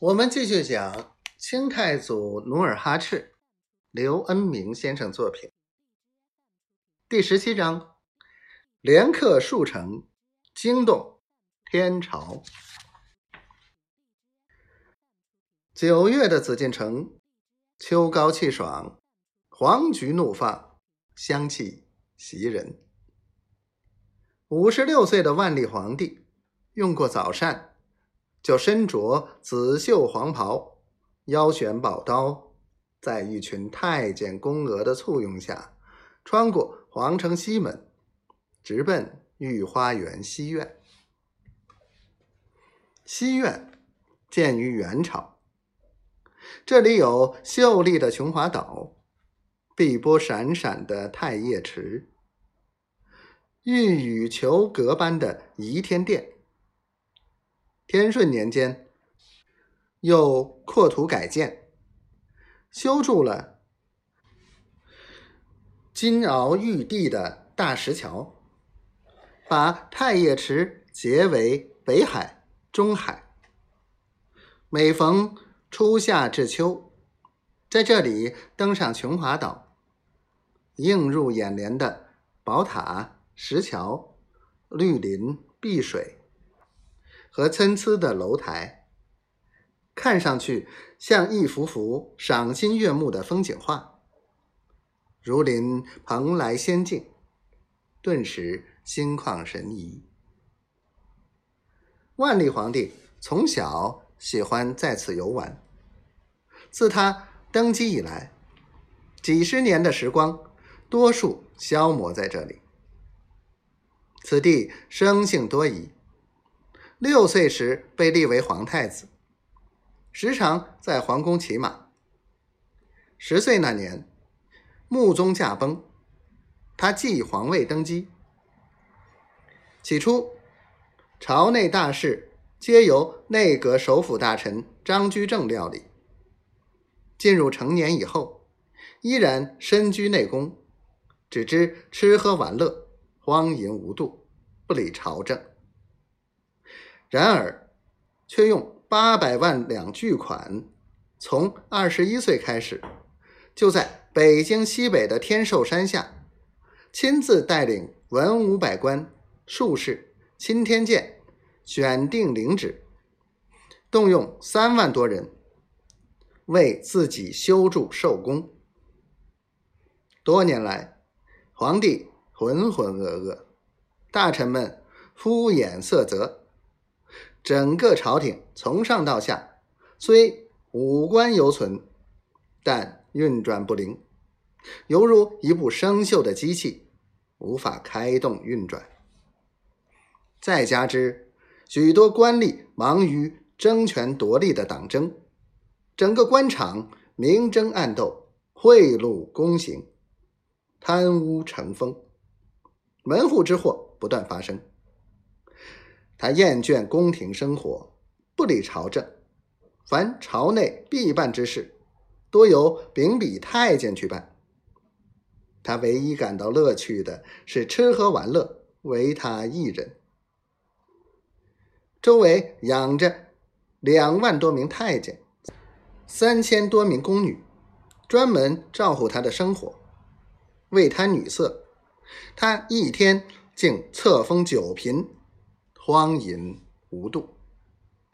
我们继续讲清太祖努尔哈赤，刘恩明先生作品第十七章：连克数城，惊动天朝。九月的紫禁城，秋高气爽，黄菊怒放，香气袭人。五十六岁的万历皇帝用过早膳。就身着紫绣黄袍，腰悬宝刀，在一群太监宫娥的簇拥下，穿过皇城西门，直奔御花园西苑。西苑建于元朝，这里有秀丽的琼华岛，碧波闪闪的太液池，玉宇球阁般的仪天殿。天顺年间，又扩土改建，修筑了金鳌玉帝的大石桥，把太液池结为北海、中海。每逢初夏至秋，在这里登上琼华岛，映入眼帘的宝塔、石桥、绿林、碧水。和参差的楼台，看上去像一幅幅赏心悦目的风景画，如临蓬莱仙境，顿时心旷神怡。万历皇帝从小喜欢在此游玩，自他登基以来，几十年的时光多数消磨在这里。此地生性多疑。六岁时被立为皇太子，时常在皇宫骑马。十岁那年，穆宗驾崩，他继皇位登基。起初，朝内大事皆由内阁首辅大臣张居正料理。进入成年以后，依然身居内宫，只知吃喝玩乐，荒淫无度，不理朝政。然而，却用八百万两巨款，从二十一岁开始，就在北京西北的天寿山下，亲自带领文武百官、术士、钦天监，选定领旨，动用三万多人，为自己修筑寿宫。多年来，皇帝浑浑噩噩，大臣们敷衍塞责。整个朝廷从上到下，虽五官犹存，但运转不灵，犹如一部生锈的机器，无法开动运转。再加之许多官吏忙于争权夺利的党争，整个官场明争暗斗，贿赂公行，贪污成风，门户之祸不断发生。他厌倦宫廷生活，不理朝政，凡朝内必办之事，多由秉笔太监去办。他唯一感到乐趣的是吃喝玩乐，唯他一人。周围养着两万多名太监，三千多名宫女，专门照顾他的生活，为贪女色，他一天竟册封九嫔。荒淫无度。